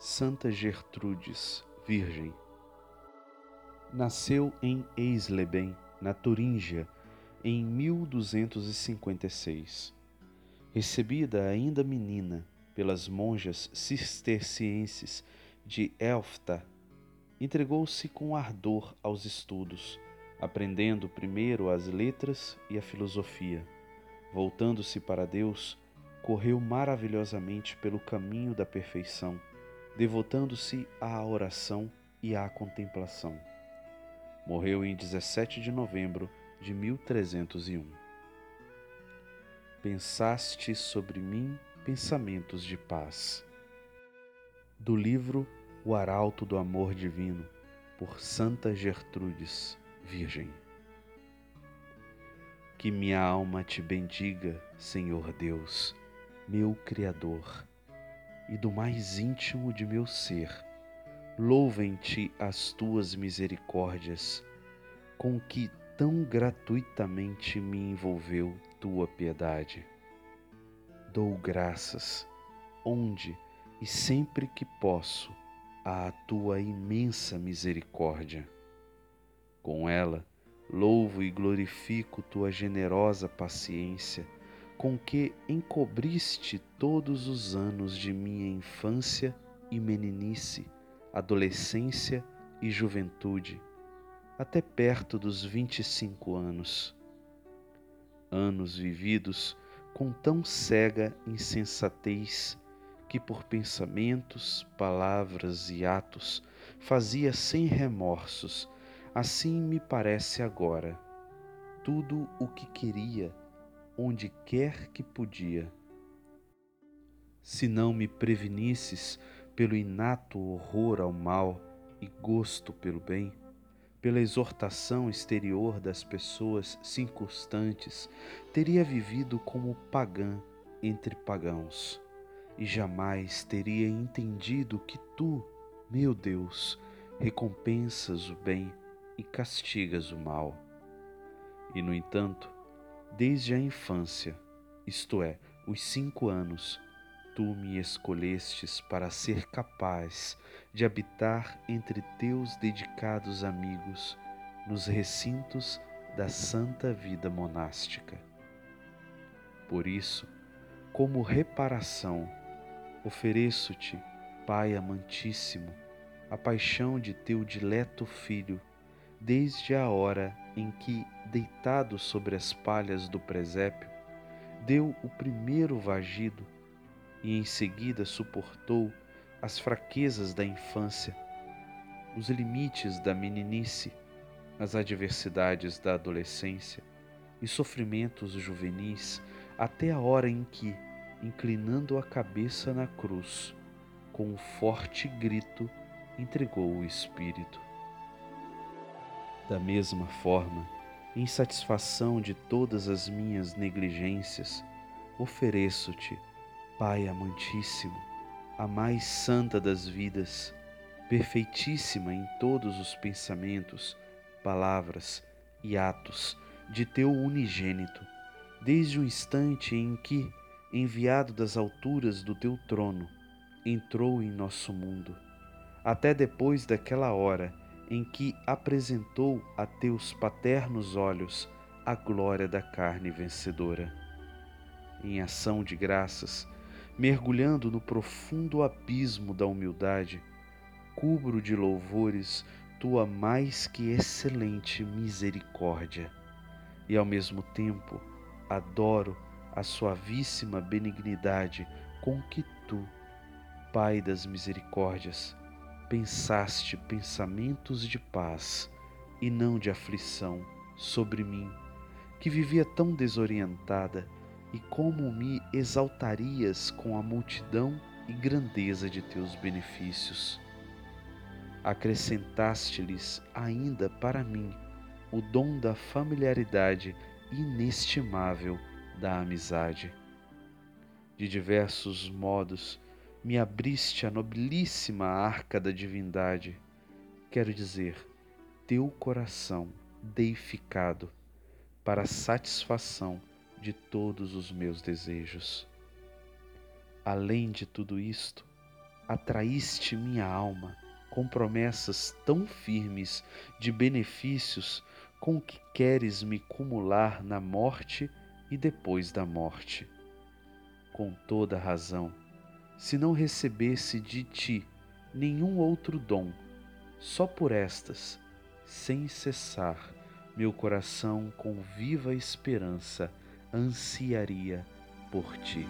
Santa Gertrudes, Virgem. Nasceu em Eisleben, na Turíngia, em 1256. Recebida ainda menina pelas monjas cistercienses de Elfta, entregou-se com ardor aos estudos, aprendendo primeiro as letras e a filosofia. Voltando-se para Deus, correu maravilhosamente pelo caminho da perfeição devotando-se à oração e à contemplação. Morreu em 17 de novembro de 1301. Pensaste sobre mim pensamentos de paz. Do livro O Arauto do Amor Divino, por Santa Gertrudes, Virgem. Que minha alma te bendiga, Senhor Deus, meu Criador e do mais íntimo de meu ser. Louvem-te as tuas misericórdias, com que tão gratuitamente me envolveu tua piedade. Dou graças, onde e sempre que posso, à tua imensa misericórdia. Com ela, louvo e glorifico tua generosa paciência com que encobriste todos os anos de minha infância e meninice, adolescência e juventude, até perto dos vinte e cinco anos. Anos vividos com tão cega insensatez que por pensamentos, palavras e atos fazia sem remorsos, assim me parece agora, tudo o que queria onde quer que podia. Se não me prevenisses pelo inato horror ao mal e gosto pelo bem, pela exortação exterior das pessoas circunstantes, teria vivido como pagã entre pagãos, e jamais teria entendido que tu, meu Deus, recompensas o bem e castigas o mal. E, no entanto, Desde a infância, isto é, os cinco anos, tu me escolhestes para ser capaz de habitar entre teus dedicados amigos nos recintos da santa vida monástica. Por isso, como reparação, ofereço-te, Pai amantíssimo, a paixão de teu dileto Filho, desde a hora em que, deitado sobre as palhas do presépio, deu o primeiro vagido e em seguida suportou as fraquezas da infância, os limites da meninice, as adversidades da adolescência e sofrimentos juvenis até a hora em que, inclinando a cabeça na cruz, com um forte grito, entregou o espírito. Da mesma forma, em satisfação de todas as minhas negligências, ofereço-te, Pai amantíssimo, a mais santa das vidas, perfeitíssima em todos os pensamentos, palavras e atos de teu unigênito, desde o instante em que, enviado das alturas do teu trono, entrou em nosso mundo, até depois daquela hora em que apresentou a teus paternos olhos a glória da carne vencedora. Em ação de graças, mergulhando no profundo abismo da humildade, cubro de louvores tua mais que excelente misericórdia, e ao mesmo tempo adoro a suavíssima benignidade com que tu, Pai das misericórdias, pensaste pensamentos de paz e não de aflição sobre mim, que vivia tão desorientada, e como me exaltarias com a multidão e grandeza de teus benefícios. Acrescentaste-lhes ainda para mim o dom da familiaridade inestimável da amizade. De diversos modos, me abriste a nobilíssima arca da divindade, quero dizer, teu coração deificado para satisfação de todos os meus desejos. Além de tudo isto, atraíste minha alma com promessas tão firmes de benefícios com que queres me cumular na morte e depois da morte. Com toda razão, se não recebesse de ti nenhum outro dom, só por estas, sem cessar, meu coração com viva esperança ansiaria por ti.